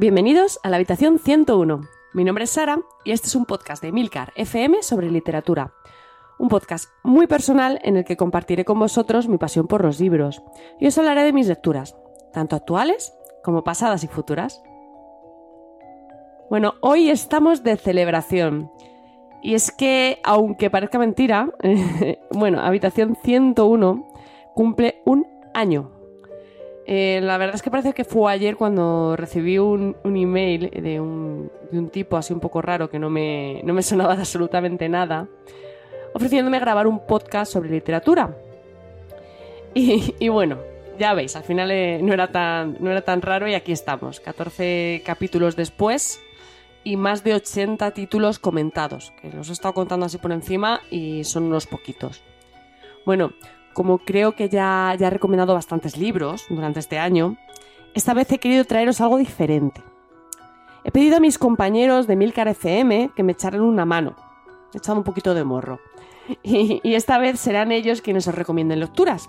Bienvenidos a la habitación 101. Mi nombre es Sara y este es un podcast de Milcar FM sobre literatura. Un podcast muy personal en el que compartiré con vosotros mi pasión por los libros y os hablaré de mis lecturas, tanto actuales como pasadas y futuras. Bueno, hoy estamos de celebración. Y es que, aunque parezca mentira, bueno, Habitación 101 cumple un año. Eh, la verdad es que parece que fue ayer cuando recibí un, email de un, tipo así un poco raro que no me, no me sonaba de absolutamente nada, ofreciéndome grabar un podcast sobre literatura. Y, bueno, ya veis, al final eh, no, era tan, no era tan raro y aquí estamos, 14 capítulos después y más de 80 títulos comentados, que los he estado contando así por encima y son unos poquitos. Bueno, como creo que ya, ya he recomendado bastantes libros durante este año, esta vez he querido traeros algo diferente. He pedido a mis compañeros de Milcar FM que me echaran una mano. He echado un poquito de morro. Y, esta vez serán ellos quienes os recomienden lecturas.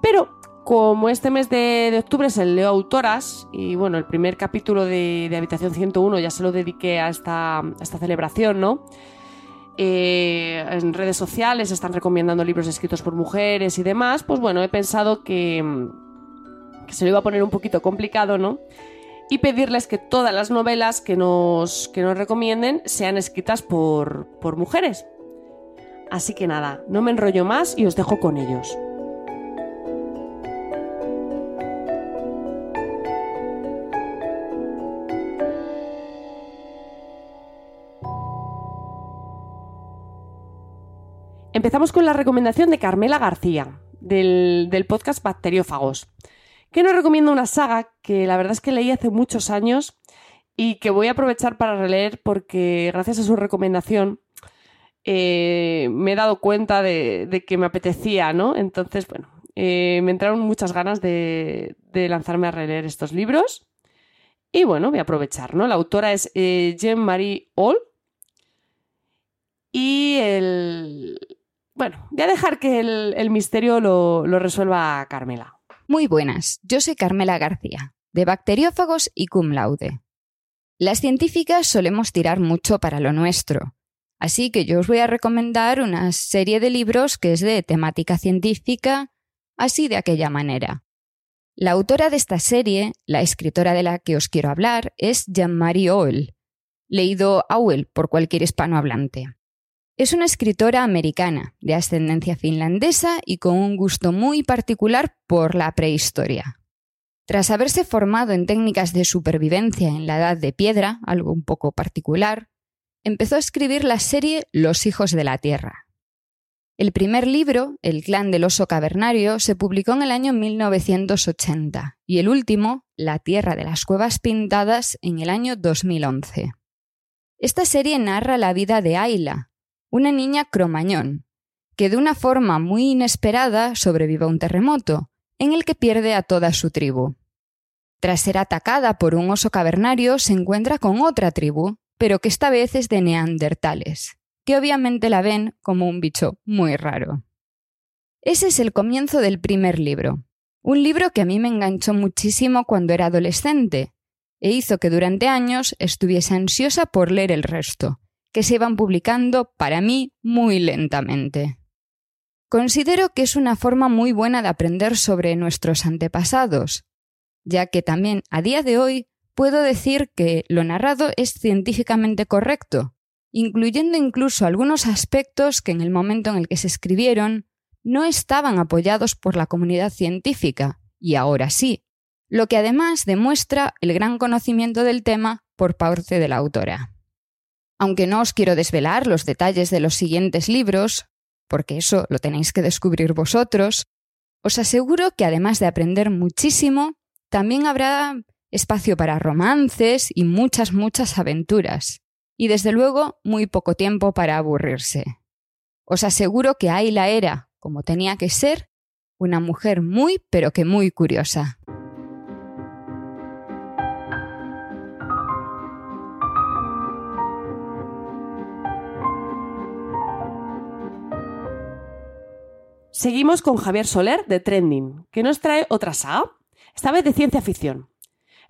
Pero como este mes de, octubre es el Leo Autoras, y bueno, el primer capítulo de, Habitación 101 ya se lo dediqué a esta, esta celebración, ¿no? Eh, en redes sociales están recomendando libros escritos por mujeres y demás, pues bueno, he pensado que, se lo iba a poner un poquito complicado, ¿no? Y pedirles que todas las novelas que nos, que nos recomienden sean escritas por, por mujeres. Así que nada, no me enrollo más y os dejo con ellos. Empezamos con la recomendación de Carmela García, del, podcast Bacteriófagos, que nos recomienda una saga que la verdad es que leí hace muchos años y que voy a aprovechar para releer porque gracias a su recomendación eh, me he dado cuenta de, que me apetecía, ¿no? Entonces, bueno, eh, me entraron muchas ganas de, lanzarme a releer estos libros. Y bueno, voy a aprovechar, ¿no? La autora es eh, Jean-Marie Hall. Y el, bueno, voy a dejar que el, misterio lo, lo, resuelva Carmela. Muy buenas, yo soy Carmela García, de Bacteriófagos y Cum Laude. Las científicas solemos tirar mucho para lo nuestro, así que yo os voy a recomendar una serie de libros que es de temática científica, así de aquella manera. La autora de esta serie, la escritora de la que os quiero hablar, es Jean-Marie Oel, leído Auel por cualquier hispanohablante. Es una escritora americana, de ascendencia finlandesa y con un gusto muy particular por la prehistoria. Tras haberse formado en técnicas de supervivencia en la Edad de Piedra, algo un poco particular, empezó a escribir la serie Los Hijos de la Tierra. El primer libro, El clan del oso cavernario, se publicó en el año 1980 y el último, La Tierra de las Cuevas Pintadas, en el año 2011. Esta serie narra la vida de Ayla, una niña cromañón, que de una forma muy inesperada sobrevive a un terremoto, en el que pierde a toda su tribu. Tras ser atacada por un oso cavernario, se encuentra con otra tribu, pero que esta vez es de neandertales, que obviamente la ven como un bicho muy raro. Ese es el comienzo del primer libro, un libro que a mí me enganchó muchísimo cuando era adolescente, e hizo que durante años estuviese ansiosa por leer el resto, que se iban publicando, para mí, muy lentamente. Considero que es una forma muy buena de aprender sobre nuestros antepasados, ya que también a día de hoy puedo decir que lo narrado es científicamente correcto, incluyendo incluso algunos aspectos que en el momento en el que se escribieron no estaban apoyados por la comunidad científica, y ahora sí, lo que además demuestra el gran conocimiento del tema por parte de la autora. Aunque no os quiero desvelar los detalles de los siguientes libros, porque eso lo tenéis que descubrir vosotros, os aseguro que además de aprender muchísimo, también habrá espacio para romances y muchas, muchas aventuras. Y desde luego, muy poco tiempo para aburrirse. Os aseguro que Ayla era, como tenía que ser, una mujer muy, pero que muy curiosa. Seguimos con Javier Soler de Trending, que nos trae otra saga, esta vez de ciencia ficción.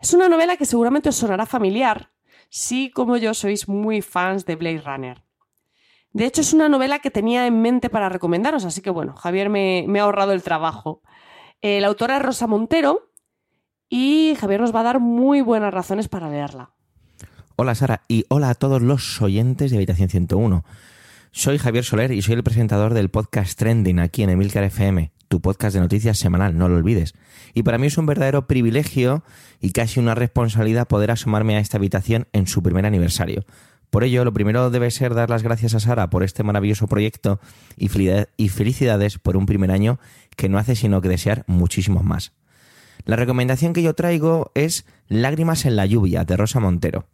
Es una novela que seguramente os sonará familiar si, como yo, sois muy fans de Blade Runner. De hecho, es una novela que tenía en mente para recomendaros, así que bueno, Javier me, ha ahorrado el trabajo. la autora es Rosa Montero y Javier nos va a dar muy buenas razones para leerla. Hola Sara y hola a todos los oyentes de Habitación 101. Soy Javier Soler y soy el presentador del podcast Trending aquí en Emilcar FM, tu podcast de noticias semanal, no lo olvides. Y para mí es un verdadero privilegio y casi una responsabilidad poder asomarme a esta habitación en su primer aniversario. Por ello, lo primero debe ser dar las gracias a Sara por este maravilloso proyecto y felicidades por un primer año que no hace sino que desear muchísimos más. La recomendación que yo traigo es Lágrimas en la lluvia de Rosa Montero.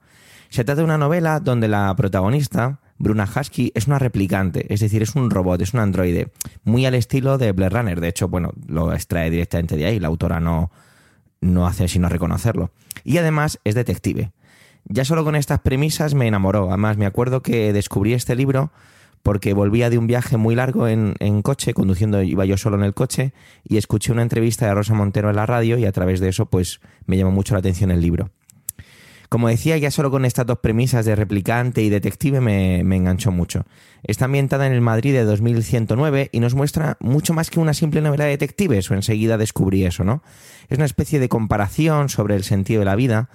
Se trata de una novela donde la protagonista, Bruna Husky es una replicante, es decir, es un robot, es un androide, muy al estilo de Blade Runner. De hecho, bueno, lo extrae directamente de ahí, la autora no, no hace sino reconocerlo. Y además es detective. Ya solo con estas premisas me enamoró. Además, me acuerdo que descubrí este libro porque volvía de un viaje muy largo en, en, coche, conduciendo, iba yo solo en el coche, y escuché una entrevista de Rosa Montero en la radio y a través de eso pues me llamó mucho la atención el libro. Como decía, ya solo con estas dos premisas de replicante y detective me, enganchó mucho. Está ambientada en el Madrid de 2109 y nos muestra mucho más que una simple novela de detectives, o enseguida descubrí eso, ¿no? Es una especie de comparación sobre el sentido de la vida,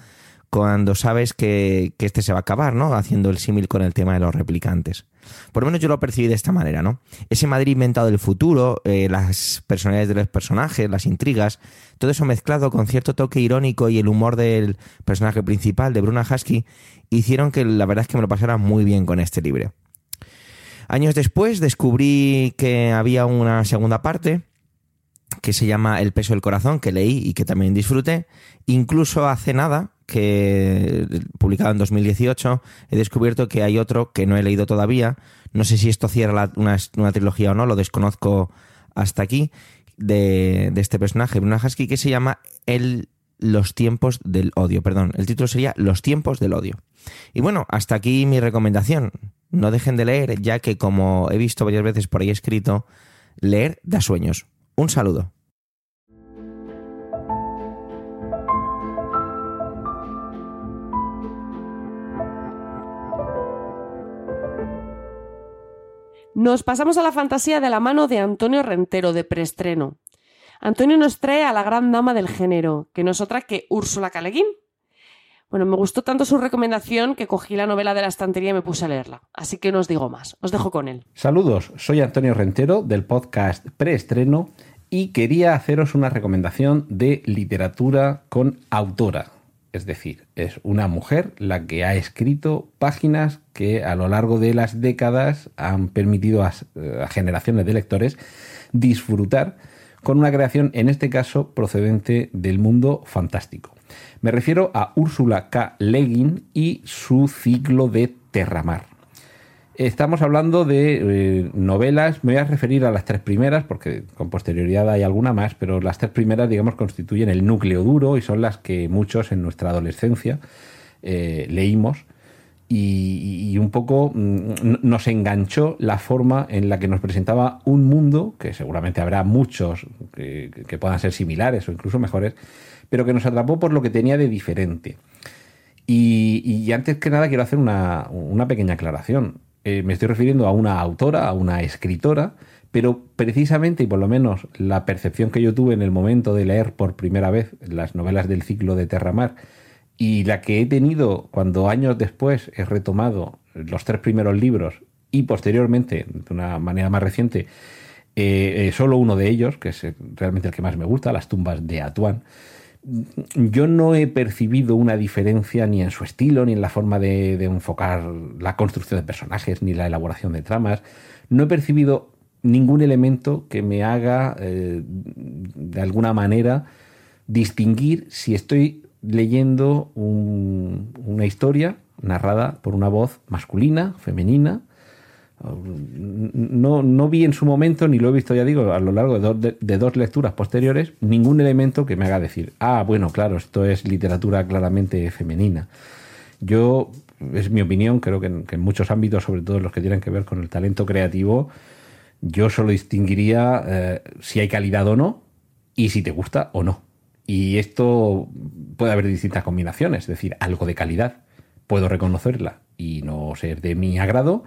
cuando sabes que, este se va a acabar, ¿no? Haciendo el símil con el tema de los replicantes. Por lo menos yo lo percibí de esta manera, ¿no? Ese Madrid inventado del futuro, eh, las personalidades de los personajes, las intrigas, todo eso mezclado con cierto toque irónico y el humor del personaje principal, de Bruna Husky, hicieron que la verdad es que me lo pasara muy bien con este libro. Años después descubrí que había una segunda parte que se llama El peso del corazón, que leí y que también disfruté. Incluso hace nada, que publicado en 2018, he descubierto que hay otro que no he leído todavía. No sé si esto cierra una, trilogía o no, lo desconozco hasta aquí, de, este personaje, Bruna Husky, que se llama El, Los tiempos del odio. Perdón, el título sería Los tiempos del odio. Y bueno, hasta aquí mi recomendación. No dejen de leer, ya que como he visto varias veces por ahí escrito, leer da sueños. Un saludo. Nos pasamos a la fantasía de la mano de Antonio Rentero, de preestreno. Antonio nos trae a la gran dama del género, que no es otra que Úrsula Caleguín. Bueno, me gustó tanto su recomendación que cogí la novela de la estantería y me puse a leerla. Así que no os digo más, os dejo con él. Saludos, soy Antonio Rentero del podcast Preestreno y quería haceros una recomendación de literatura con autora. Es decir, es una mujer la que ha escrito páginas que a lo largo de las décadas han permitido a, generaciones de lectores disfrutar con una creación, en este caso, procedente del mundo fantástico. Me refiero a Úrsula K. Leggin y su ciclo de Terramar. Estamos hablando de eh, novelas, me voy a referir a las tres primeras, porque con posterioridad hay alguna más, pero las tres primeras, digamos, constituyen el núcleo duro y son las que muchos en nuestra adolescencia eh, leímos. Y, un poco mm, nos enganchó la forma en la que nos presentaba un mundo, que seguramente habrá muchos que, puedan ser similares o incluso mejores, pero que nos atrapó por lo que tenía de diferente. Y, antes que nada quiero hacer una, una pequeña aclaración. Eh, me estoy refiriendo a una autora, a una escritora, pero precisamente, y por lo menos la percepción que yo tuve en el momento de leer por primera vez las novelas del ciclo de Terramar, y la que he tenido cuando años después he retomado los tres primeros libros y posteriormente, de una manera más reciente, eh, eh, solo uno de ellos, que es realmente el que más me gusta, Las tumbas de Atuán, yo no he percibido una diferencia ni en su estilo, ni en la forma de, enfocar la construcción de personajes, ni la elaboración de tramas. No he percibido ningún elemento que me haga, eh, de alguna manera, distinguir si estoy leyendo una historia narrada por una voz masculina, femenina, no, no, vi en su momento, ni lo he visto, ya digo, a lo largo de dos, lecturas posteriores, ningún elemento que me haga decir, ah, bueno, claro, esto es literatura claramente femenina. Yo, es mi opinión, creo que en, muchos ámbitos, sobre todo los que tienen que ver con el talento creativo, yo solo distinguiría eh, si hay calidad o no y si te gusta o no. Y esto puede haber distintas combinaciones, es decir, algo de calidad. Puedo reconocerla y no ser de mi agrado,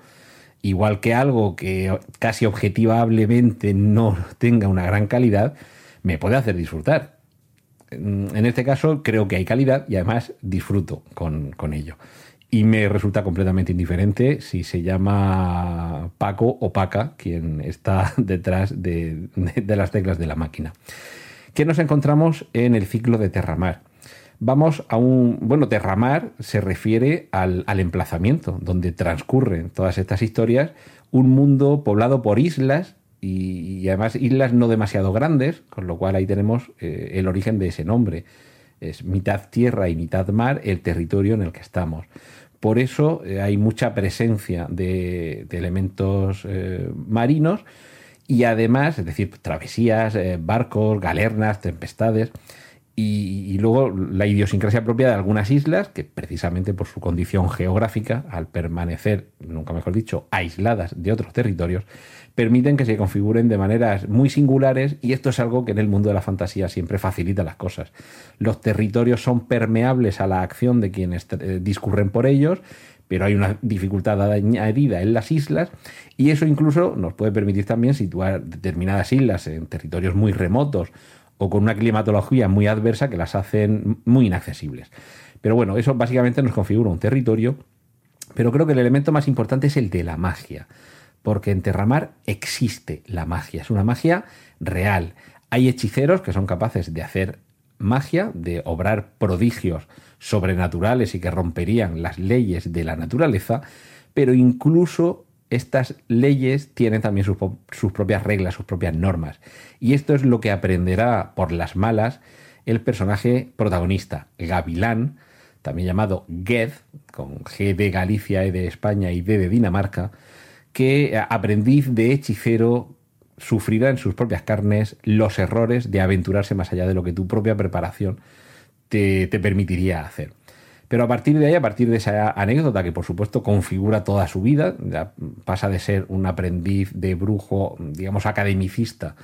igual que algo que casi objetivablemente no tenga una gran calidad, me puede hacer disfrutar. En este caso creo que hay calidad y además disfruto con, ello. Y me resulta completamente indiferente si se llama Paco o Paca quien está detrás de las teclas de la máquina. ¿Qué nos encontramos en el ciclo de Terramar? Vamos a un. Bueno, Terramar se refiere al, emplazamiento, donde transcurren todas estas historias, un mundo poblado por islas y, además islas no demasiado grandes, con lo cual ahí tenemos eh, el origen de ese nombre. Es mitad tierra y mitad mar el territorio en el que estamos. Por eso eh, hay mucha presencia de, elementos eh, marinos y además, es decir, travesías, barcos, galernas, tempestades. Y, luego la idiosincrasia propia de algunas islas, que precisamente por su condición geográfica, al permanecer, nunca mejor dicho, aisladas de otros territorios, permiten que se configuren de maneras muy singulares y esto es algo que en el mundo de la fantasía siempre facilita las cosas. Los territorios son permeables a la acción de quienes eh, discurren por ellos, pero hay una dificultad añadida en las islas y eso incluso nos puede permitir también situar determinadas islas en territorios muy remotos o con una climatología muy adversa que las hacen muy inaccesibles. Pero bueno, eso básicamente nos configura un territorio, pero creo que el elemento más importante es el de la magia, porque en Terramar existe la magia, es una magia real. Hay hechiceros que son capaces de hacer magia, de obrar prodigios sobrenaturales y que romperían las leyes de la naturaleza, pero incluso estas leyes tienen también sus, propias reglas, sus propias normas. Y esto es lo que aprenderá por las malas el personaje protagonista, Gavilán, también llamado Ged, con G de Galicia, E de España y D de Dinamarca, que aprendiz de hechicero sufrirá en sus propias carnes los errores de aventurarse más allá de lo que tu propia preparación te, permitiría hacer. Pero a partir de ahí, a partir de esa anécdota que por supuesto configura toda su vida, pasa de ser un aprendiz de brujo, digamos, academicista,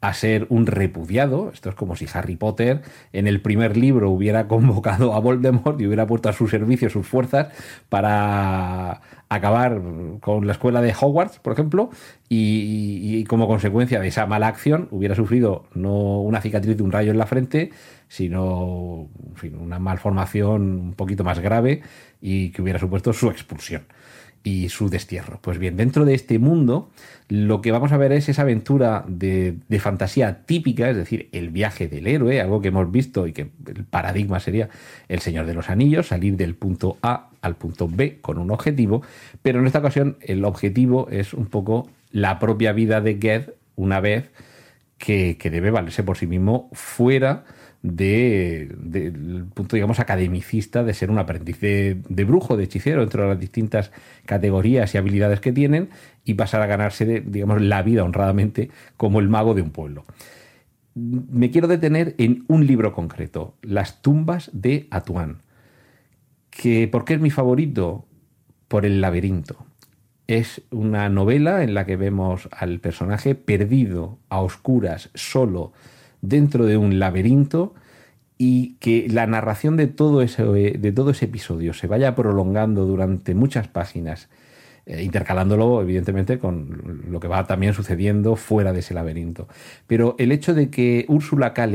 a ser un repudiado. Esto es como si Harry Potter en el primer libro hubiera convocado a Voldemort y hubiera puesto a su servicio sus fuerzas para acabar con la escuela de Hogwarts, por ejemplo, y, como consecuencia de esa mala acción hubiera sufrido no una cicatriz de un rayo en la frente, sino una malformación un poquito más grave y que hubiera supuesto su expulsión y su destierro. Pues bien, dentro de este mundo lo que vamos a ver es esa aventura de, fantasía típica, es decir, el viaje del héroe, algo que hemos visto y que el paradigma sería el Señor de los Anillos, salir del punto A al punto B con un objetivo, pero en esta ocasión el objetivo es un poco la propia vida de Ged una vez que, que debe valerse por sí mismo fuera del punto, digamos, academicista de ser un aprendiz de, brujo, de hechicero, dentro de las distintas categorías y habilidades que tienen, y pasar a ganarse, digamos, la vida honradamente como el mago de un pueblo. Me quiero detener en un libro concreto, Las tumbas de Atuán. Que, ¿Por qué es mi favorito? Por el laberinto. Es una novela en la que vemos al personaje perdido, a oscuras, solo, dentro de un laberinto y que la narración de todo ese, de todo ese episodio se vaya prolongando durante muchas páginas, eh, intercalándolo evidentemente con lo que va también sucediendo fuera de ese laberinto. Pero el hecho de que Úrsula K.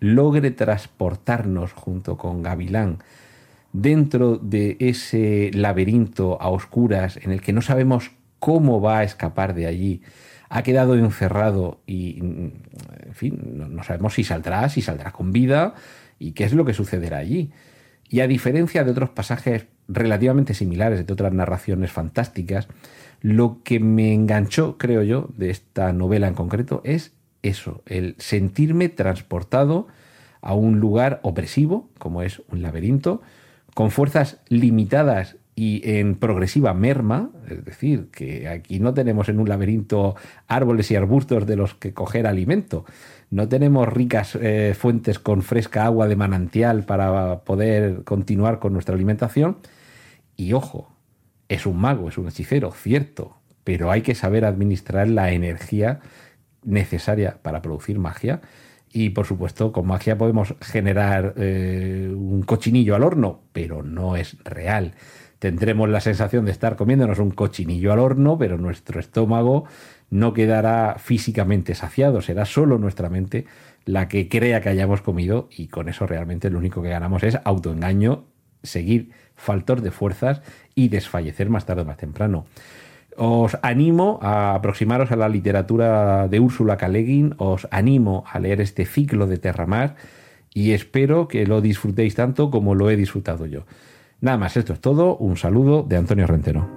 logre transportarnos junto con Gavilán dentro de ese laberinto a oscuras en el que no sabemos cómo va a escapar de allí, ha quedado encerrado y, en fin, no, sabemos si saldrá, si saldrá con vida y qué es lo que sucederá allí. Y a diferencia de otros pasajes relativamente similares, de otras narraciones fantásticas, lo que me enganchó, creo yo, de esta novela en concreto es eso, el sentirme transportado a un lugar opresivo, como es un laberinto, con fuerzas limitadas y en progresiva merma, es decir, que aquí no tenemos en un laberinto árboles y arbustos de los que coger alimento, no tenemos ricas eh, fuentes con fresca agua de manantial para poder continuar con nuestra alimentación. Y ojo, es un mago, es un hechicero, cierto, pero hay que saber administrar la energía necesaria para producir magia Y por supuesto, con magia podemos generar eh, un cochinillo al horno, pero no es real. Tendremos la sensación de estar comiéndonos un cochinillo al horno, pero nuestro estómago no quedará físicamente saciado, será solo nuestra mente la que crea que hayamos comido y con eso realmente lo único que ganamos es autoengaño, seguir faltor de fuerzas y desfallecer más tarde o más temprano. Os animo a aproximaros a la literatura de Úrsula K. os animo a leer este ciclo de Terramar y espero que lo disfrutéis tanto como lo he disfrutado yo. Nada más, esto es todo. Un saludo de Antonio Rentero.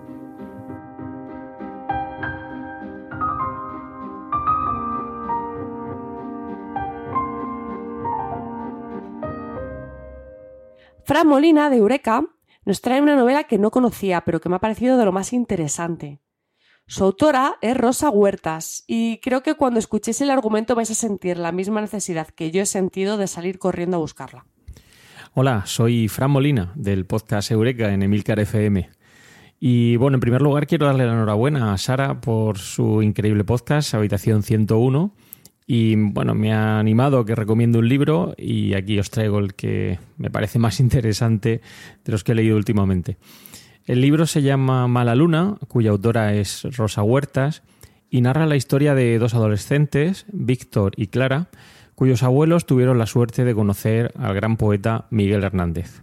Fran Molina de Eureka nos trae una novela que no conocía, pero que me ha parecido de lo más interesante. Su autora es Rosa Huertas y creo que cuando escuchéis el argumento vais a sentir la misma necesidad que yo he sentido de salir corriendo a buscarla. Hola, soy Fran Molina del podcast Eureka en Emilcar FM. Y bueno, en primer lugar quiero darle la enhorabuena a Sara por su increíble podcast Habitación 101 y bueno, me ha animado a que recomiendo un libro y aquí os traigo el que me parece más interesante de los que he leído últimamente. El libro se llama Mala Luna, cuya autora es Rosa Huertas, y narra la historia de dos adolescentes, Víctor y Clara, cuyos abuelos tuvieron la suerte de conocer al gran poeta Miguel Hernández.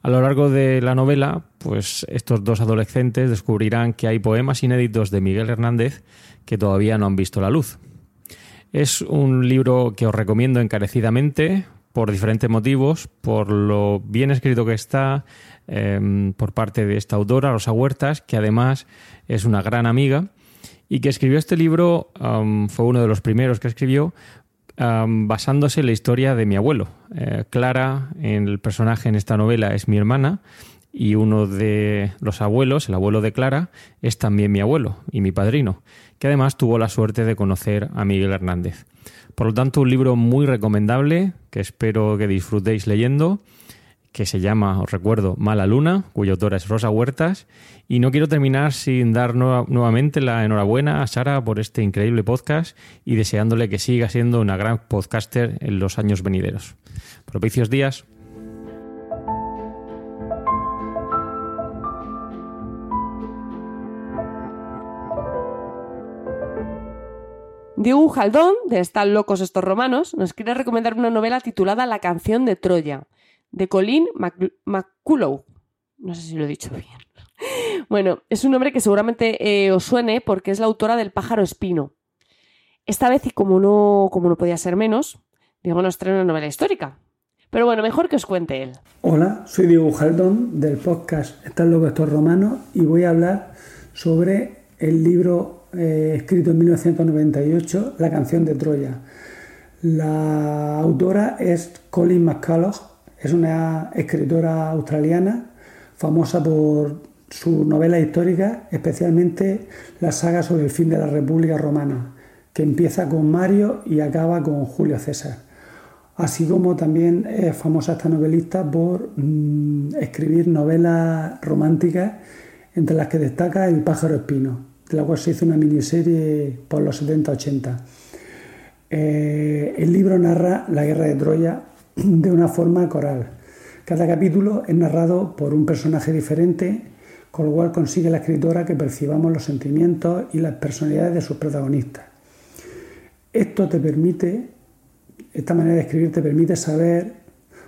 A lo largo de la novela, pues estos dos adolescentes descubrirán que hay poemas inéditos de Miguel Hernández que todavía no han visto la luz. Es un libro que os recomiendo encarecidamente por diferentes motivos, por lo bien escrito que está, Em, por parte de esta autora, Rosa Huertas, que además es una gran amiga y que escribió este libro, fue uno de los primeros que escribió, basándose en la historia de mi abuelo. Eh, Clara, el personaje en esta novela, es mi hermana y uno de los abuelos, el abuelo de Clara, es también mi abuelo y mi padrino, que además tuvo la suerte de conocer a Miguel Hernández. Por lo tanto, un libro muy recomendable que espero que disfrutéis leyendo que se llama, os recuerdo, Mala Luna, cuya autora es Rosa Huertas. Y no quiero terminar sin dar nuevamente la enhorabuena a Sara por este increíble podcast y deseándole que siga siendo una gran podcaster en los años venideros. Propicios días. Diego Jaldón, de Están locos estos romanos, nos quiere recomendar una novela titulada La canción de Troya, de Colin McCullough. No sé si lo he dicho bien. Bueno, es un nombre que seguramente eh, os suene porque es la autora del pájaro espino. Esta vez, y como no, como no podía ser menos, Diego nos trae una novela histórica. Pero bueno, mejor que os cuente él. Hola, soy Diego Jaldón del podcast Están locos estos romanos y voy a hablar sobre el libro eh, escrito en 1998, La canción de Troya. La autora es Colin McCullough es una escritora australiana famosa por su novela histórica, especialmente la saga sobre el fin de la República Romana, que empieza con Mario y acaba con Julio César. Así como también es famosa esta novelista por mm, escribir novelas románticas, entre las que destaca El pájaro espino, de la cual se hizo una miniserie por los 70-80. Eh, el libro narra la guerra de Troya de una forma coral. Cada capítulo es narrado por un personaje diferente, con lo cual consigue la escritora que percibamos los sentimientos y las personalidades de sus protagonistas. Esto te permite, esta manera de escribir te permite saber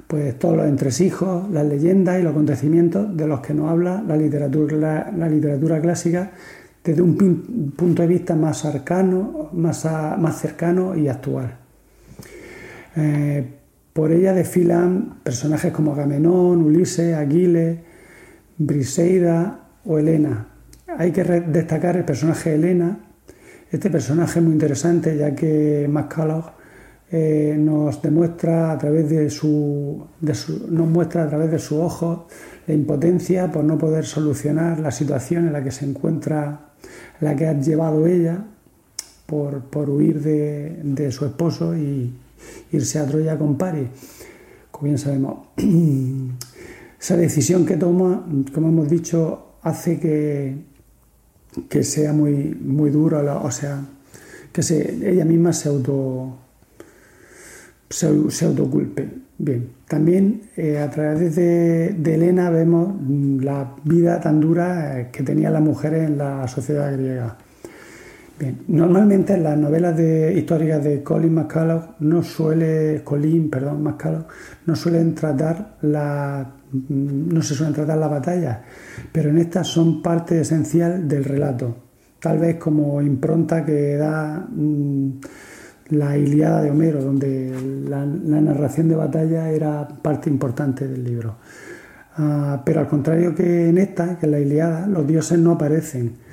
pues todos los entresijos, las leyendas y los acontecimientos de los que nos habla la literatura, clásica desde un punto de vista más arcano, más, más cercano y actual. Eh, por ella desfilan personajes como Agamenón, Ulises, Aquiles, Briseida o Helena. Hay que destacar el personaje de Helena. Este personaje es muy interesante ya que McCullough eh, nos demuestra a través de su, nos muestra a través de sus ojos la impotencia por no poder solucionar la situación en la que se encuentra, la que ha llevado ella por, huir de, de su esposo y, irse a Troya con Paris. Como bien sabemos, esa decisión que toma, como hemos dicho, hace que, que sea muy, muy duro, o sea, que se, ella misma se auto se, se autoculpe. Bien, también eh, a través de, de, Elena vemos mm, la vida tan dura eh, que tenían las mujeres en la sociedad griega. Bien, normalmente en las novelas de, históricas de Colin McCullough no suele, Colin, perdón, no suelen tratar la, no se suelen tratar las batallas, pero en estas son parte esencial del relato, tal vez como impronta que da mm, la Iliada de Homero, donde la, narración de batalla era parte importante del libro. Ah, pero al contrario que en esta, que en la Iliada, los dioses no aparecen.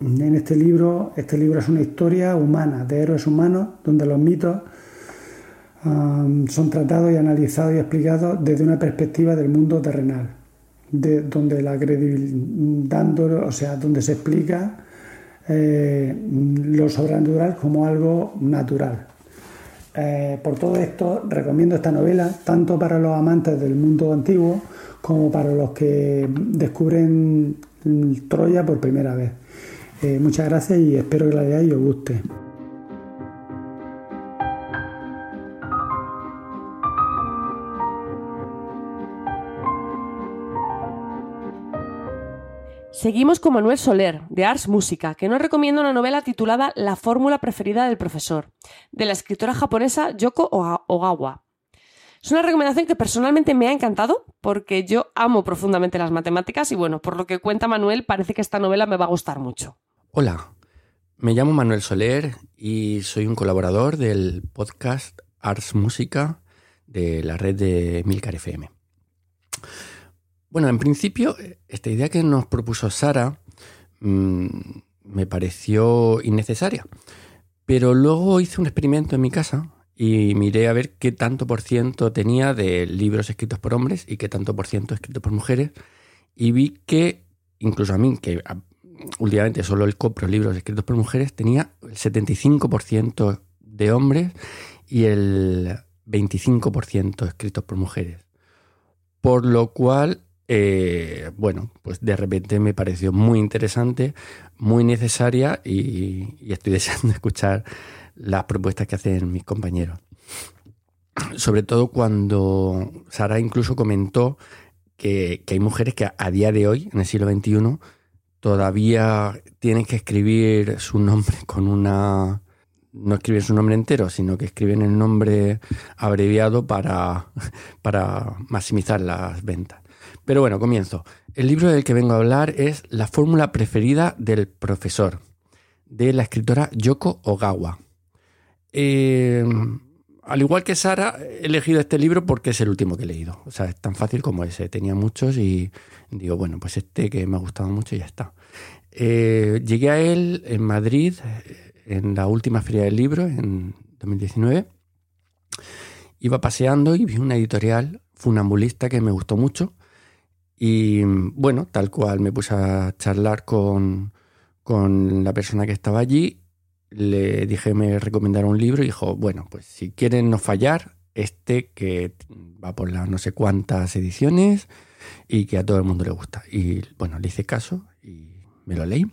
En este libro, este libro es una historia humana, de héroes humanos, donde los mitos ah, son tratados y analizados y explicados desde una perspectiva del mundo terrenal, de, donde la credibilidad, o sea, donde se explica eh, lo sobrenatural como algo natural. Eh, por todo esto, recomiendo esta novela tanto para los amantes del mundo antiguo como para los que descubren Troya por primera vez. Eh, muchas gracias y espero que la leáis y os guste. Seguimos con Manuel Soler, de Ars Música, que nos recomienda una novela titulada La fórmula preferida del profesor, de la escritora japonesa Yoko Ogawa. Es una recomendación que personalmente me ha encantado porque yo amo profundamente las matemáticas y bueno, por lo que cuenta Manuel, parece que esta novela me va a gustar mucho. Hola, me llamo Manuel Soler y soy un colaborador del podcast Ars Música de la red de Milcar FM. Bueno, en principio, esta idea que nos propuso Sara mm, me pareció innecesaria. Pero luego hice un experimento en mi casa y miré a ver qué tanto por ciento tenía de libros escritos por hombres y qué tanto por ciento escritos por mujeres. Y vi que, incluso a mí, que últimamente solo el compro libros escritos por mujeres, tenía el 75% de hombres y el 25% escritos por mujeres. Por lo cual eh, bueno, pues de repente me pareció muy interesante, muy necesaria y, estoy deseando escuchar las propuestas que hacen mis compañeros. Sobre todo cuando Sara incluso comentó que, hay mujeres que a día de hoy, en el siglo XXI, todavía tienen que escribir su nombre con una... No escriben su nombre entero, sino que escriben el nombre abreviado para, para maximizar las ventas. Pero bueno, comienzo. El libro del que vengo a hablar es La fórmula preferida del profesor, de la escritora Yoko Ogawa. Eh, al igual que Sara, he elegido este libro porque es el último que he leído. O sea, es tan fácil como ese. Tenía muchos y digo, bueno, pues este que me ha gustado mucho y ya está. Eh, llegué a él en Madrid, en la última feria del libro, en 2019. Iba paseando y vi una editorial funambulista que me gustó mucho y bueno, tal cual me puse a charlar con, la persona que estaba allí, le dije me recomendara un libro y dijo, bueno, pues si quieren no fallar, este que va por las no sé cuántas ediciones y que a todo el mundo le gusta. Y bueno, le hice caso y me lo leí.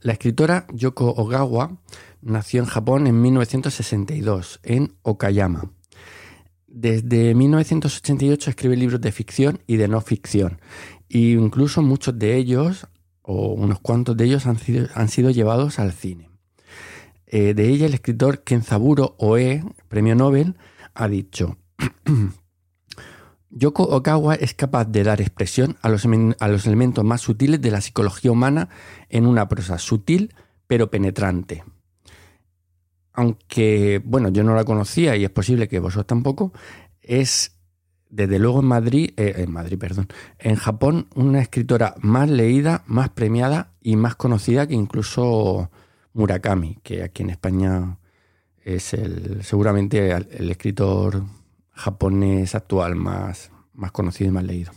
La escritora Yoko Ogawa nació en Japón en 1962, en Okayama. Desde 1988 escribe libros de ficción y de no ficción. Incluso muchos de ellos, o unos cuantos de ellos, han sido, han sido llevados al cine. Eh, de ella, el escritor Kenzaburo Oe, premio Nobel, ha dicho: Yoko Okawa es capaz de dar expresión a los, elementos más sutiles de la psicología humana en una prosa sutil pero penetrante. Aunque, bueno, yo no la conocía y es posible que vosotros tampoco, es desde luego en Madrid, eh, en Madrid, perdón, en Japón, una escritora más leída, más premiada y más conocida que incluso Murakami, que aquí en España es el, seguramente el, escritor japonés actual más, más conocido y más leído.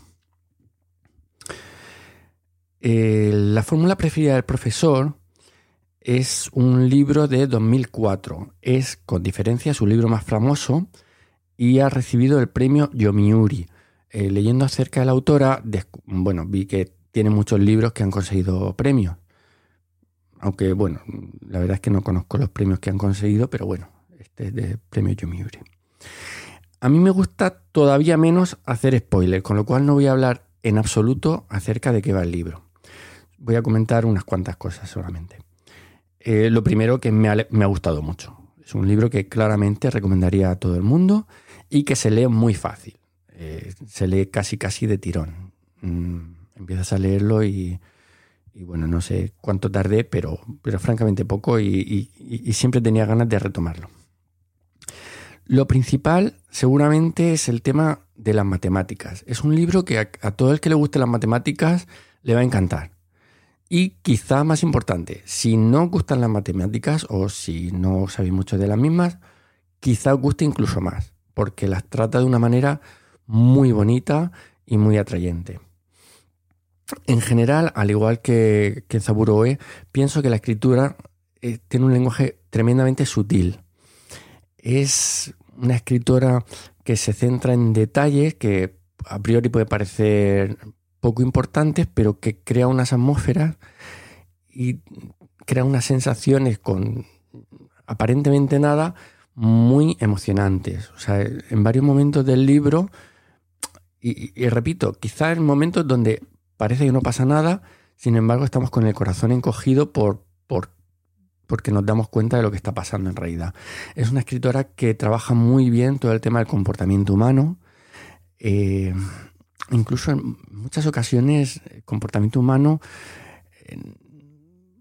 Eh, la fórmula preferida del profesor es un libro de 2004. Es, con diferencia, su libro más famoso y ha recibido el premio Yomiuri. Eh, leyendo acerca de la autora, bueno, vi que tiene muchos libros que han conseguido premios. Aunque, bueno, la verdad es que no conozco los premios que han conseguido, pero bueno, Este es de premio Yomiuri. A mí me gusta todavía menos hacer spoiler, con lo cual no voy a hablar en absoluto acerca de qué va el libro. Voy a comentar unas cuantas cosas solamente. Eh, lo primero que me ha, gustado mucho. Es un libro que claramente recomendaría a todo el mundo y que se lee muy fácil. Eh, se lee casi casi de tirón. Mm, empiezas a leerlo y, bueno, no sé cuánto tardé, pero, pero francamente poco y, siempre tenía ganas de retomarlo. Lo principal seguramente es el tema de las matemáticas. Es un libro que a, todo el que le guste las matemáticas le va a encantar. Y quizá más importante, si no gustan las matemáticas o si no sabéis mucho de las mismas, quizá os guste incluso más, porque las trata de una manera muy bonita y muy atrayente. En general, al igual que, que en pienso que la escritura eh, tiene un lenguaje tremendamente sutil. Es una escritora que se centra en detalles que a priori puede parecer poco importantes, pero que crea unas atmósferas y crea unas sensaciones con aparentemente nada muy emocionantes. O sea, en varios momentos del libro, y, repito, quizá en momentos donde parece que no pasa nada, sin embargo estamos con el corazón encogido por, por, porque nos damos cuenta de lo que está pasando en realidad. Es una escritora que trabaja muy bien todo el tema del comportamiento humano. Eh, incluso en muchas ocasiones el comportamiento humano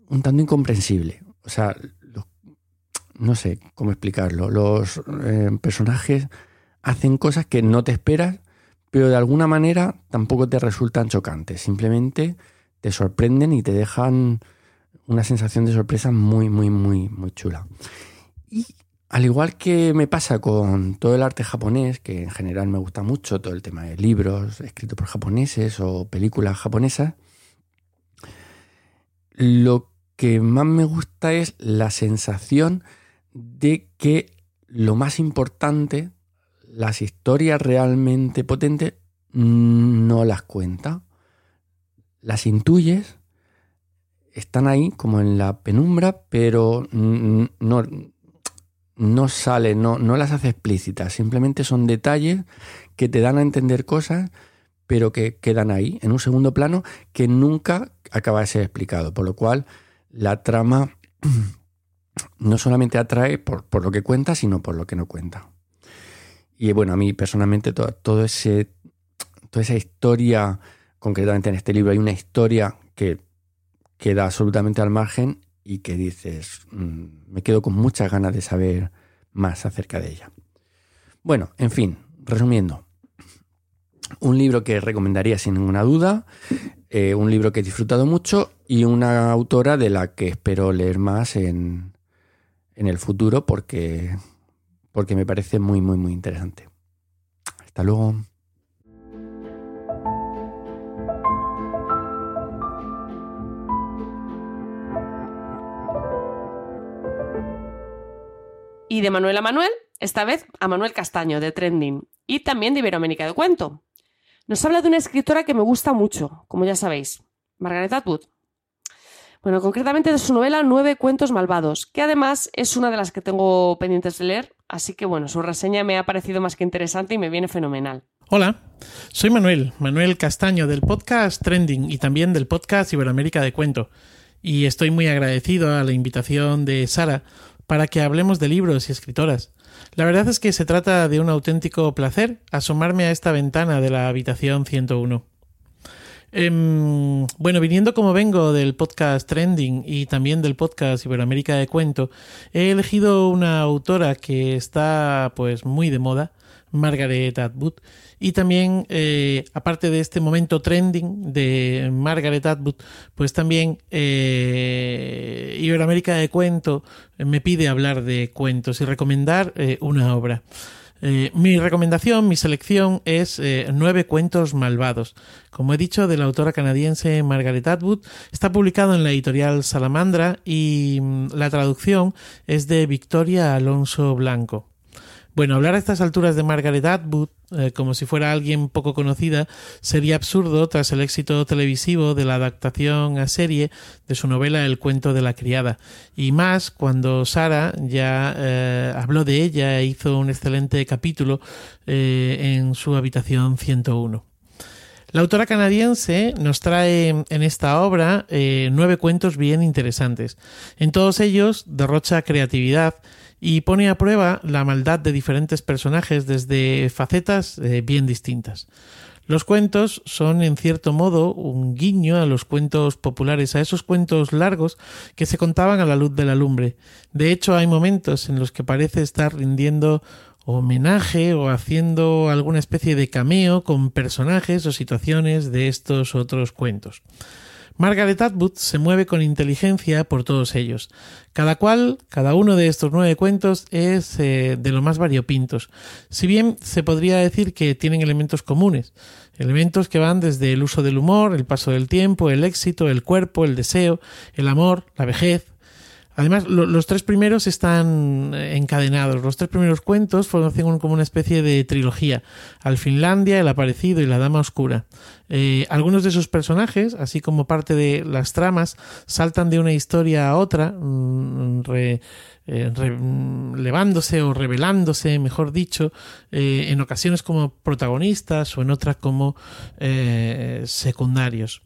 un tanto incomprensible. O sea, no sé cómo explicarlo. Los eh, personajes hacen cosas que no te esperas, pero de alguna manera tampoco te resultan chocantes. Simplemente te sorprenden y te dejan una sensación de sorpresa muy, muy, muy, muy chula. Y al igual que me pasa con todo el arte japonés, que en general me gusta mucho, todo el tema de libros escritos por japoneses o películas japonesas, lo que más me gusta es la sensación de que lo más importante, las historias realmente potentes, no las cuenta. Las intuyes, están ahí como en la penumbra, pero no, no sale, no, no las hace explícitas, simplemente son detalles que te dan a entender cosas, pero que quedan ahí, en un segundo plano, que nunca acaba de ser explicado. Por lo cual, la trama no solamente atrae por, lo que cuenta, sino por lo que no cuenta. Y bueno, a mí personalmente todo ese, toda esa historia, concretamente en este libro hay una historia que queda absolutamente al margen y que dices, mm, me quedo con muchas ganas de saber más acerca de ella. Bueno, en fin, resumiendo, un libro que recomendaría sin ninguna duda, eh, un libro que he disfrutado mucho y una autora de la que espero leer más en, en el futuro porque, porque me parece muy, muy, muy interesante. Hasta luego. Y de Manuel a Manuel, esta vez a Manuel Castaño, de Trending, y también de Iberoamérica de Cuento. Nos habla de una escritora que me gusta mucho, como ya sabéis, Margaret Atwood. Bueno, concretamente de su novela Nueve Cuentos Malvados, que además es una de las que tengo pendientes de leer, así que bueno, su reseña me ha parecido más que interesante y me viene fenomenal. Hola, soy Manuel, Manuel Castaño del podcast Trending y también del podcast Iberoamérica de Cuento. Y estoy muy agradecido a la invitación de Sara para que hablemos de libros y escritoras. La verdad es que se trata de un auténtico placer asomarme a esta ventana de la habitación 101. Em, bueno, viniendo como vengo del podcast Trending y también del podcast Iberoamérica de Cuento, he elegido una autora que está pues muy de moda, Margaret Atwood, y también, eh, aparte de este momento trending de Margaret Atwood, pues también eh, Iberoamérica de Cuento me pide hablar de cuentos y recomendar eh, una obra. mi recomendación, mi selección es Nueve Cuentos Malvados. Como he dicho, de la autora canadiense Margaret Atwood, está publicado en la editorial Salamandra y mm, la traducción es de Victoria Alonso Blanco. Bueno, hablar a estas alturas de Margaret Atwood eh, como si fuera alguien poco conocida sería absurdo tras el éxito televisivo de la adaptación a serie de su novela El cuento de la criada, y más cuando Sara ya eh, habló de ella e hizo un excelente capítulo eh, en su habitación 101. La autora canadiense nos trae en esta obra nueve cuentos bien interesantes. En todos ellos derrocha creatividad y pone a prueba la maldad de diferentes personajes desde facetas eh, bien distintas. Los cuentos son, en cierto modo, un guiño a los cuentos populares, a esos cuentos largos que se contaban a la luz de la lumbre. De hecho, hay momentos en los que parece estar rindiendo homenaje o haciendo alguna especie de cameo con personajes o situaciones de estos otros cuentos. Margaret Atwood se mueve con inteligencia por todos ellos. Cada cual, cada uno de estos nueve cuentos es eh, de lo más variopintos. Si bien se podría decir que tienen elementos comunes, elementos que van desde el uso del humor, el paso del tiempo, el éxito, el cuerpo, el deseo, el amor, la vejez, Además, los tres primeros están eh, encadenados. Los tres primeros cuentos forman como una especie de trilogía. Al Finlandia, El Aparecido y La Dama Oscura. Eh, algunos de esos personajes, así como parte de las tramas, saltan de una historia a otra, mm, eh, levándose o revelándose, mejor dicho, en ocasiones como protagonistas o en otras como secundarios.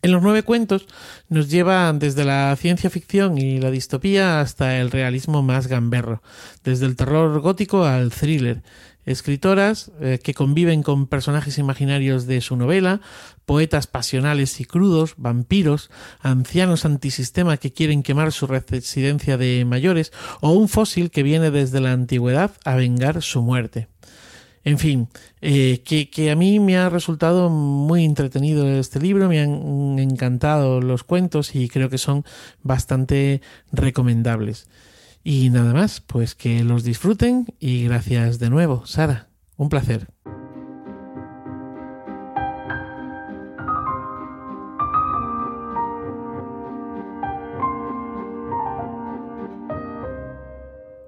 En los nueve cuentos nos lleva desde la ciencia ficción y la distopía hasta el realismo más gamberro, desde el terror gótico al thriller, escritoras eh, que conviven con personajes imaginarios de su novela, poetas pasionales y crudos, vampiros, ancianos antisistema que quieren quemar su residencia de mayores, o un fósil que viene desde la antigüedad a vengar su muerte. En fin, eh, que, a mí me ha resultado muy entretenido este libro, me han encantado los cuentos y creo que son bastante recomendables. Y nada más, pues que los disfruten y gracias de nuevo, Sara. Un placer.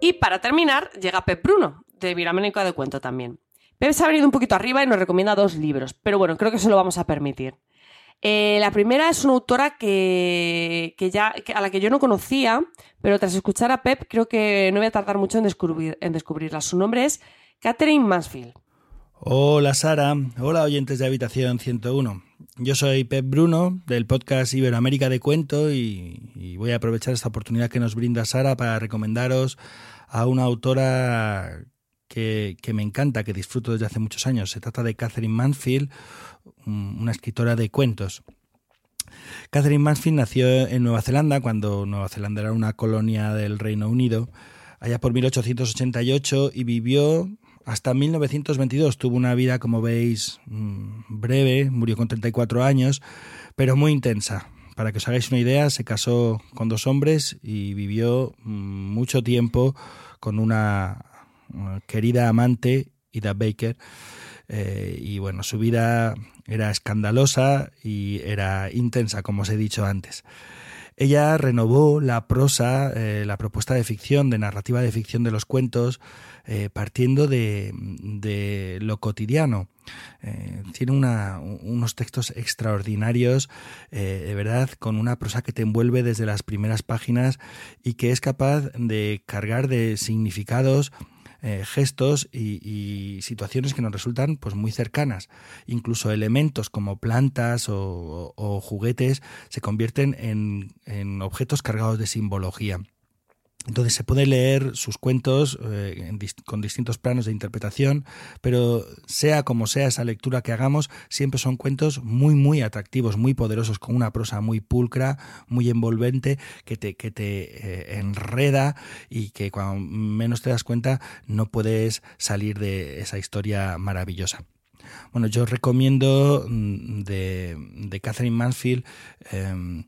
Y para terminar, llega Pep Bruno, de Viraménico de Cuento también. Pep se ha venido un poquito arriba y nos recomienda dos libros, pero bueno, creo que se lo vamos a permitir. Eh, la primera es una autora que, ya, a la que yo no conocía, pero tras escuchar a Pep creo que no voy a tardar mucho en, descubrir, en descubrirla. Su nombre es Catherine Mansfield. Hola Sara, hola oyentes de Habitación 101. Yo soy Pep Bruno del podcast Iberoamérica de Cuento y voy a aprovechar esta oportunidad que nos brinda Sara para recomendaros a una autora que, me encanta, que disfruto desde hace muchos años. Se trata de Catherine Mansfield, una escritora de cuentos. Catherine Mansfield nació en Nueva Zelanda, cuando Nueva Zelanda era una colonia del Reino Unido, allá por 1888 y vivió hasta 1922. Tuvo una vida, como veis, mm, breve, murió con 34 años, pero muy intensa. Para que os hagáis una idea, se casó con dos hombres y vivió mm, mucho tiempo con una querida amante, Ida Baker, eh, y bueno, su vida era escandalosa y era intensa, como os he dicho antes. Ella renovó la prosa, eh, la propuesta de ficción, de narrativa de ficción de los cuentos, eh, partiendo de, lo cotidiano. tiene unos textos extraordinarios, de verdad, con una prosa que te envuelve desde las primeras páginas y que es capaz de cargar de significados eh, gestos y, situaciones que nos resultan pues muy cercanas. Incluso elementos como plantas o, juguetes se convierten en objetos cargados de simbología. Entonces se puede leer sus cuentos eh, con distintos planos de interpretación, pero sea como sea esa lectura que hagamos, siempre son cuentos muy, muy atractivos, muy poderosos, con una prosa muy pulcra, muy envolvente, que te, que te eh, enreda y que cuando menos te das cuenta no puedes salir de esa historia maravillosa. Bueno, yo recomiendo mm, de, de Catherine Mansfield em,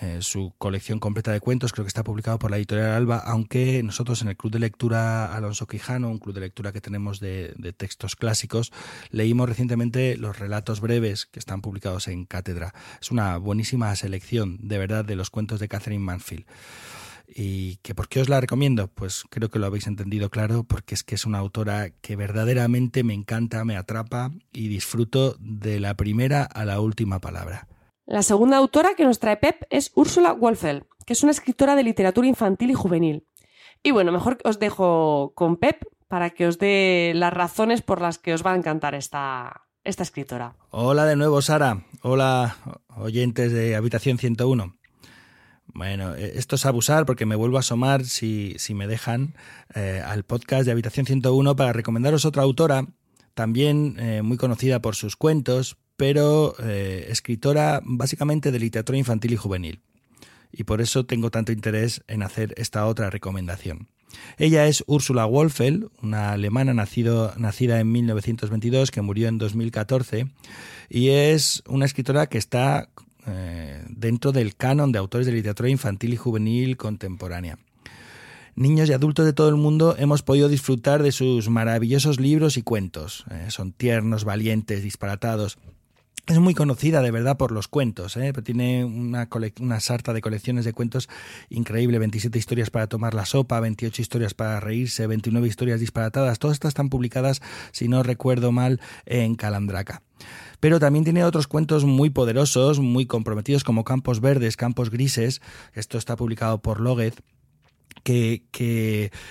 eh, su colección completa de cuentos, creo que está publicado por la editorial Alba, aunque nosotros en el Club de Lectura Alonso Quijano, un club de lectura que tenemos de, textos clásicos, leímos recientemente los relatos breves que están publicados en Cátedra. Es una buenísima selección, de verdad, de los cuentos de Catherine Mansfield. ¿Y que por qué os la recomiendo? Pues creo que lo habéis entendido claro, porque es que es una autora que verdaderamente me encanta, me atrapa y disfruto de la primera a la última palabra. La segunda autora que nos trae Pep es Úrsula Wolfeld, que es una escritora de literatura infantil y juvenil. Y bueno, mejor os dejo con Pep para que os dé las razones por las que os va a encantar esta, esta escritora. Hola de nuevo, Sara. Hola, oyentes de Habitación 101. Bueno, eh, esto es abusar porque me vuelvo a asomar, si, si me dejan, eh, al podcast de Habitación 101 para recomendaros otra autora, también eh, muy conocida por sus cuentos, pero escritora básicamente de literatura infantil y juvenil. Y por eso tengo tanto interés en hacer esta otra recomendación. Ella es Ursula Wolfel, una alemana nacida en 1922 que murió en 2014 y es una escritora que está eh, dentro del canon de autores de literatura infantil y juvenil contemporánea. Niños y adultos de todo el mundo hemos podido disfrutar de sus maravillosos libros y cuentos. Eh, son tiernos, valientes, disparatados. Es muy conocida de verdad por los cuentos, ¿eh? tiene una, sarta de colecciones de cuentos increíble, 27 historias para tomar la sopa, 28 historias para reírse, 29 historias disparatadas, todas estas están publicadas, si no recuerdo mal, en Calandraca. Pero también tiene otros cuentos muy poderosos, muy comprometidos como Campos Verdes, Campos Grises, esto está publicado por Loguet, que,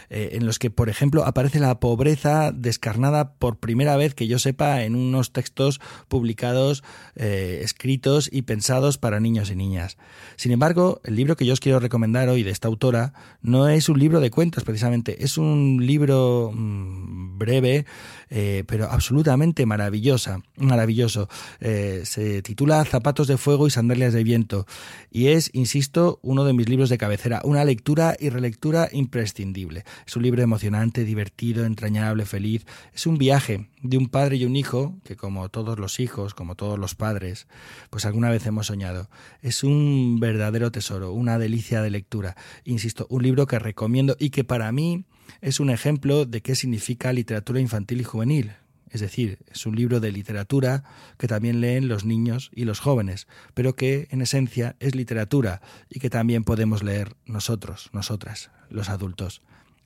eh, en los que, por ejemplo, aparece la pobreza descarnada por primera vez que yo sepa en unos textos publicados, eh, escritos y pensados para niños y niñas. Sin embargo, el libro que yo os quiero recomendar hoy de esta autora no es un libro de cuentos precisamente, es un libro mm, breve, eh, pero absolutamente maravillosa, maravilloso. se titula Zapatos de fuego y sandalias de viento y es, insisto, uno de mis libros de cabecera, una lectura y relectura imprescindible. Es un libro emocionante, divertido, entrañable, feliz. Es un viaje de un padre y un hijo que como todos los hijos, como todos los padres, pues alguna vez hemos soñado. Es un verdadero tesoro, una delicia de lectura. Insisto, un libro que recomiendo y que para mí es un ejemplo de qué significa literatura infantil y juvenil. Es decir, es un libro de literatura que también leen los niños y los jóvenes, pero que en esencia es literatura y que también podemos leer nosotros, nosotras, los adultos.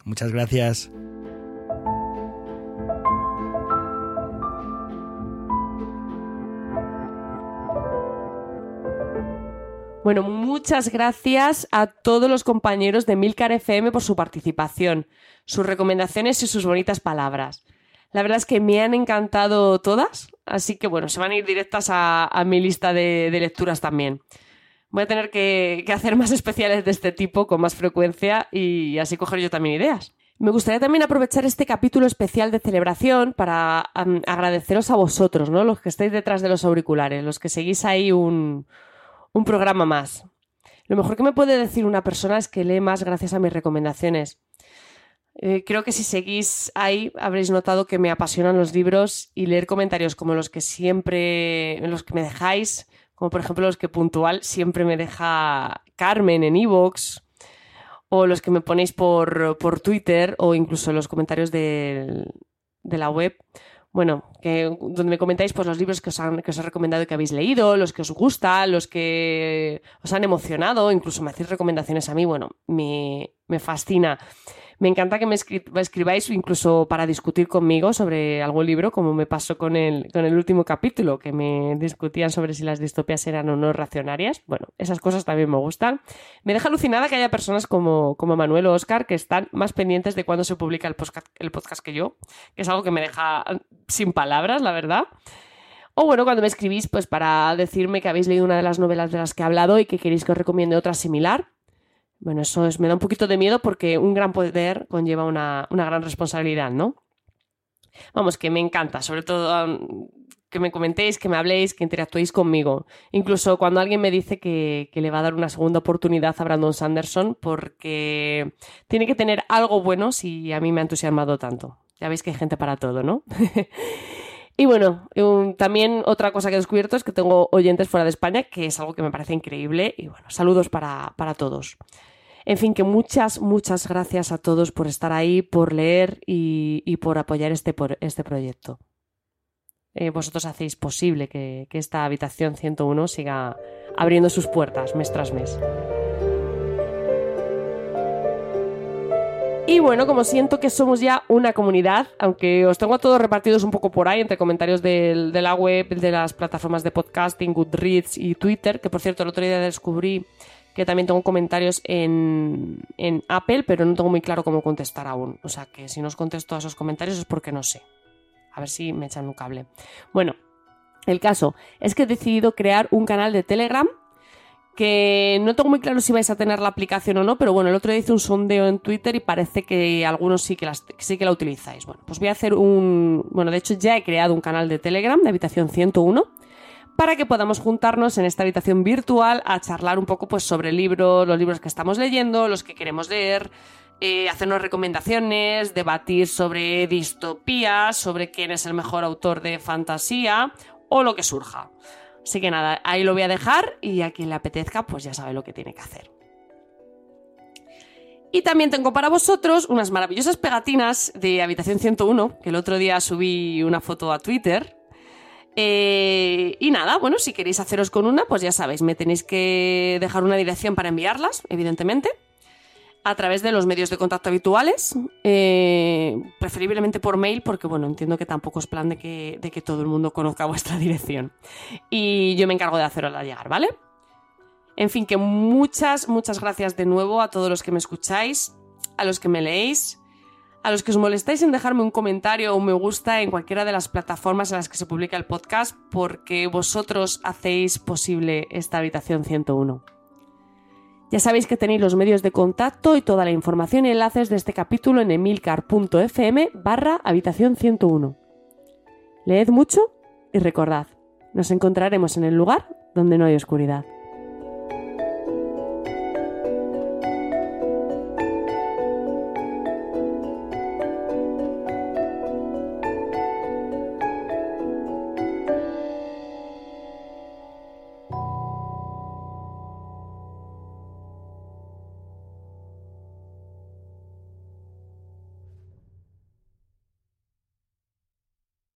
Muchas gracias. Bueno, muchas gracias a todos los compañeros de Milcar FM por su participación, sus recomendaciones y sus bonitas palabras. La verdad es que me han encantado todas, así que bueno, se van a ir directas a, mi lista de, lecturas también. Voy a tener que, hacer más especiales de este tipo con más frecuencia y así coger yo también ideas. Me gustaría también aprovechar este capítulo especial de celebración para agradeceros a vosotros, ¿no? Los que estáis detrás de los auriculares, los que seguís ahí un, un programa más. Lo mejor que me puede decir una persona es que lee más gracias a mis recomendaciones. Eh, creo que si seguís ahí habréis notado que me apasionan los libros y leer comentarios como los que siempre, los que me dejáis, como por ejemplo los que puntual siempre me deja Carmen en Evox, o los que me ponéis por, Twitter, o incluso los comentarios de, la web. Bueno, donde me comentáis pues, los libros que os, han, que os he recomendado y que habéis leído, los que os gustan, los que os han emocionado, incluso me hacéis recomendaciones a mí, bueno, me, me fascina. Me encanta que me escribáis incluso para discutir conmigo sobre algún libro, como me pasó con el, con el último capítulo, que me discutían sobre si las distopias eran o no racionarias. Bueno, esas cosas también me gustan. Me deja alucinada que haya personas como, como Manuel o Oscar que están más pendientes de cuándo se publica el podcast, el podcast que yo, que es algo que me deja sin palabras, la verdad. O bueno, cuando me escribís, pues para decirme que habéis leído una de las novelas de las que he hablado y que queréis que os recomiende otra similar. Bueno, eso es, me da un poquito de miedo porque un gran poder conlleva una, gran responsabilidad, ¿no? Vamos, que me encanta, sobre todo que me comentéis, que me habléis, que interactuéis conmigo. Incluso cuando alguien me dice que, que, le va a dar una segunda oportunidad a Brandon Sanderson porque tiene que tener algo bueno si a mí me ha entusiasmado tanto. Ya veis que hay gente para todo, ¿no? Y bueno, también otra cosa que he descubierto es que tengo oyentes fuera de España, que es algo que me parece increíble. Y bueno, saludos para, todos. En fin, que muchas, muchas gracias a todos por estar ahí, por leer y, por apoyar este, este proyecto. Eh, vosotros hacéis posible que, que esta habitación 101 siga abriendo sus puertas mes tras mes. Y bueno, como siento que somos ya una comunidad, aunque os tengo a todos repartidos un poco por ahí, entre comentarios de la web, de las plataformas de podcasting, Goodreads y Twitter, que por cierto el otro día descubrí que también tengo comentarios en, en Apple, pero no tengo muy claro cómo contestar aún. O sea que si no os contesto a esos comentarios es porque no sé. A ver si me echan un cable. Bueno, el caso es que he decidido crear un canal de Telegram que no tengo muy claro si vais a tener la aplicación o no, pero bueno, el otro día hice un sondeo en Twitter y parece que algunos sí que, las, sí que la utilizáis. Bueno, pues voy a hacer un... Bueno, de hecho ya he creado un canal de Telegram de Habitación 101 para que podamos juntarnos en esta habitación virtual a charlar un poco pues, sobre libros, los libros que estamos leyendo, los que queremos leer, eh, hacernos recomendaciones, debatir sobre distopías, sobre quién es el mejor autor de fantasía o lo que surja. Así que nada, ahí lo voy a dejar y a quien le apetezca, pues ya sabe lo que tiene que hacer. Y también tengo para vosotros unas maravillosas pegatinas de Habitación 101, que el otro día subí una foto a Twitter. Eh, y nada, bueno, si queréis haceros con una, pues ya sabéis, me tenéis que dejar una dirección para enviarlas, evidentemente, a través de los medios de contacto habituales, eh, preferiblemente por mail, porque bueno, entiendo que tampoco es plan de que, de que todo el mundo conozca vuestra dirección. Y yo me encargo de hacerosla llegar, ¿vale? En fin, que muchas, muchas gracias de nuevo a todos los que me escucháis, a los que me leéis, a los que os molestáis en dejarme un comentario o un me gusta en cualquiera de las plataformas en las que se publica el podcast, porque vosotros hacéis posible esta habitación 101. Ya sabéis que tenéis los medios de contacto y toda la información y enlaces de este capítulo en emilcar.fm barra habitación 101. Leed mucho y recordad, nos encontraremos en el lugar donde no hay oscuridad.